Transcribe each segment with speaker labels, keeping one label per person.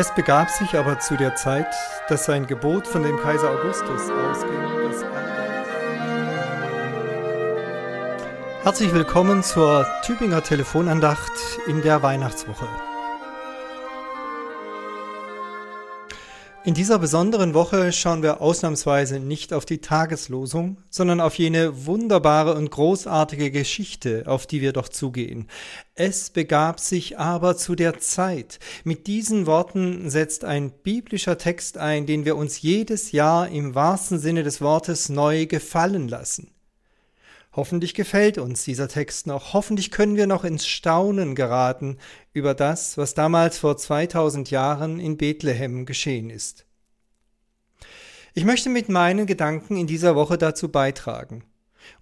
Speaker 1: Es begab sich aber zu der Zeit, dass sein Gebot von dem Kaiser Augustus ausging, Herzlich willkommen zur Tübinger Telefonandacht in der Weihnachtswoche. In dieser besonderen Woche schauen wir ausnahmsweise nicht auf die Tageslosung, sondern auf jene wunderbare und großartige Geschichte, auf die wir doch zugehen. Es begab sich aber zu der Zeit. Mit diesen Worten setzt ein biblischer Text ein, den wir uns jedes Jahr im wahrsten Sinne des Wortes neu gefallen lassen. Hoffentlich gefällt uns dieser Text noch. Hoffentlich können wir noch ins Staunen geraten über das, was damals vor 2000 Jahren in Bethlehem geschehen ist. Ich möchte mit meinen Gedanken in dieser Woche dazu beitragen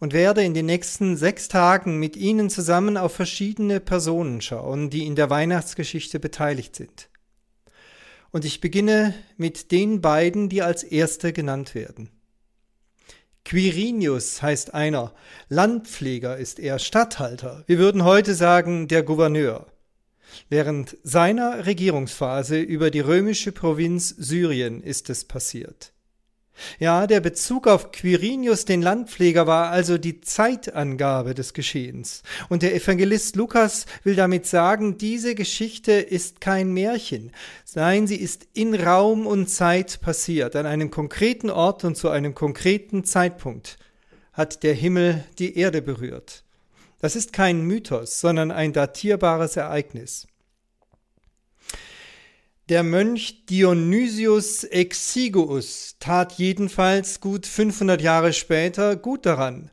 Speaker 1: und werde in den nächsten sechs Tagen mit Ihnen zusammen auf verschiedene Personen schauen, die in der Weihnachtsgeschichte beteiligt sind. Und ich beginne mit den beiden, die als erste genannt werden. Quirinius heißt einer, Landpfleger ist er, Statthalter. Wir würden heute sagen der Gouverneur. Während seiner Regierungsphase über die römische Provinz Syrien ist es passiert. Ja, der Bezug auf Quirinius den Landpfleger war also die Zeitangabe des Geschehens. Und der Evangelist Lukas will damit sagen, diese Geschichte ist kein Märchen. Nein, sie ist in Raum und Zeit passiert, an einem konkreten Ort und zu einem konkreten Zeitpunkt hat der Himmel die Erde berührt. Das ist kein Mythos, sondern ein datierbares Ereignis. Der Mönch Dionysius Exiguus tat jedenfalls gut 500 Jahre später gut daran,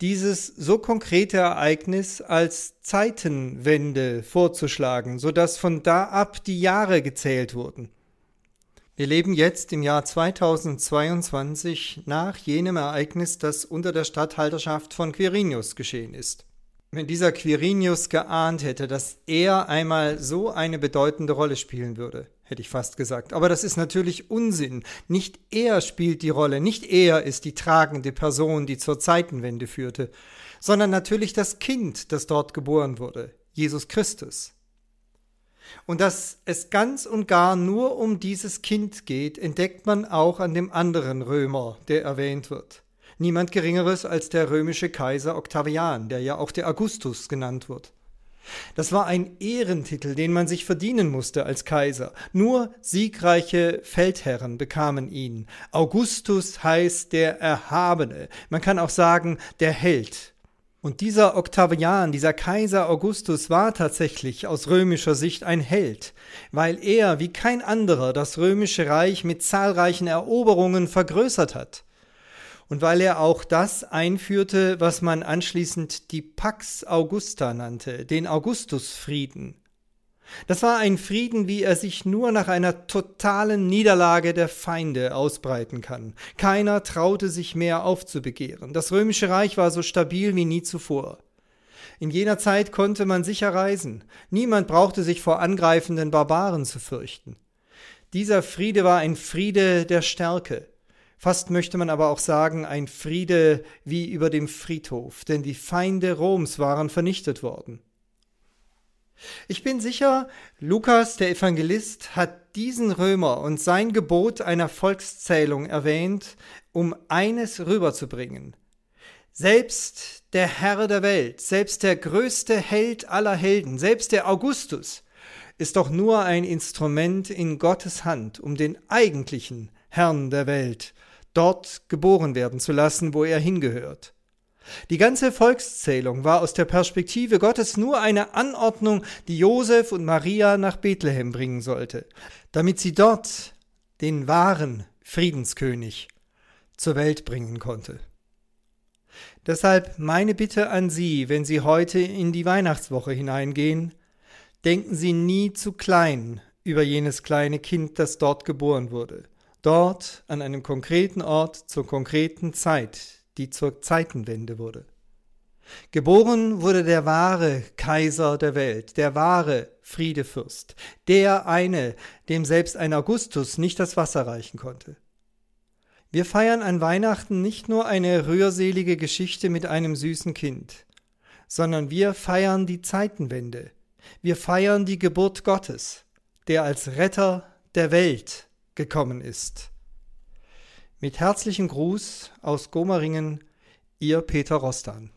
Speaker 1: dieses so konkrete Ereignis als Zeitenwende vorzuschlagen, so dass von da ab die Jahre gezählt wurden. Wir leben jetzt im Jahr 2022 nach jenem Ereignis, das unter der Statthalterschaft von Quirinius geschehen ist. Wenn dieser Quirinius geahnt hätte, dass er einmal so eine bedeutende Rolle spielen würde, hätte ich fast gesagt. Aber das ist natürlich Unsinn. Nicht er spielt die Rolle, nicht er ist die tragende Person, die zur Zeitenwende führte, sondern natürlich das Kind, das dort geboren wurde, Jesus Christus. Und dass es ganz und gar nur um dieses Kind geht, entdeckt man auch an dem anderen Römer, der erwähnt wird niemand Geringeres als der römische Kaiser Octavian, der ja auch der Augustus genannt wird. Das war ein Ehrentitel, den man sich verdienen musste als Kaiser. Nur siegreiche Feldherren bekamen ihn. Augustus heißt der Erhabene. Man kann auch sagen der Held. Und dieser Octavian, dieser Kaiser Augustus war tatsächlich aus römischer Sicht ein Held, weil er wie kein anderer das römische Reich mit zahlreichen Eroberungen vergrößert hat und weil er auch das einführte, was man anschließend die Pax Augusta nannte, den Augustusfrieden. Das war ein Frieden, wie er sich nur nach einer totalen Niederlage der Feinde ausbreiten kann. Keiner traute sich mehr aufzubegehren. Das römische Reich war so stabil wie nie zuvor. In jener Zeit konnte man sicher reisen. Niemand brauchte sich vor angreifenden Barbaren zu fürchten. Dieser Friede war ein Friede der Stärke. Fast möchte man aber auch sagen, ein Friede wie über dem Friedhof, denn die Feinde Roms waren vernichtet worden. Ich bin sicher, Lukas, der Evangelist, hat diesen Römer und sein Gebot einer Volkszählung erwähnt, um eines rüberzubringen. Selbst der Herr der Welt, selbst der größte Held aller Helden, selbst der Augustus, ist doch nur ein Instrument in Gottes Hand, um den eigentlichen Herrn der Welt dort geboren werden zu lassen, wo er hingehört. Die ganze Volkszählung war aus der Perspektive Gottes nur eine Anordnung, die Josef und Maria nach Bethlehem bringen sollte, damit sie dort den wahren Friedenskönig zur Welt bringen konnte. Deshalb meine Bitte an Sie, wenn Sie heute in die Weihnachtswoche hineingehen, denken Sie nie zu klein über jenes kleine Kind, das dort geboren wurde dort an einem konkreten Ort zur konkreten Zeit, die zur Zeitenwende wurde. Geboren wurde der wahre Kaiser der Welt, der wahre Friedefürst, der eine, dem selbst ein Augustus nicht das Wasser reichen konnte. Wir feiern an Weihnachten nicht nur eine rührselige Geschichte mit einem süßen Kind, sondern wir feiern die Zeitenwende. Wir feiern die Geburt Gottes, der als Retter der Welt gekommen ist. Mit herzlichem Gruß aus Gomaringen, Ihr Peter Rostan.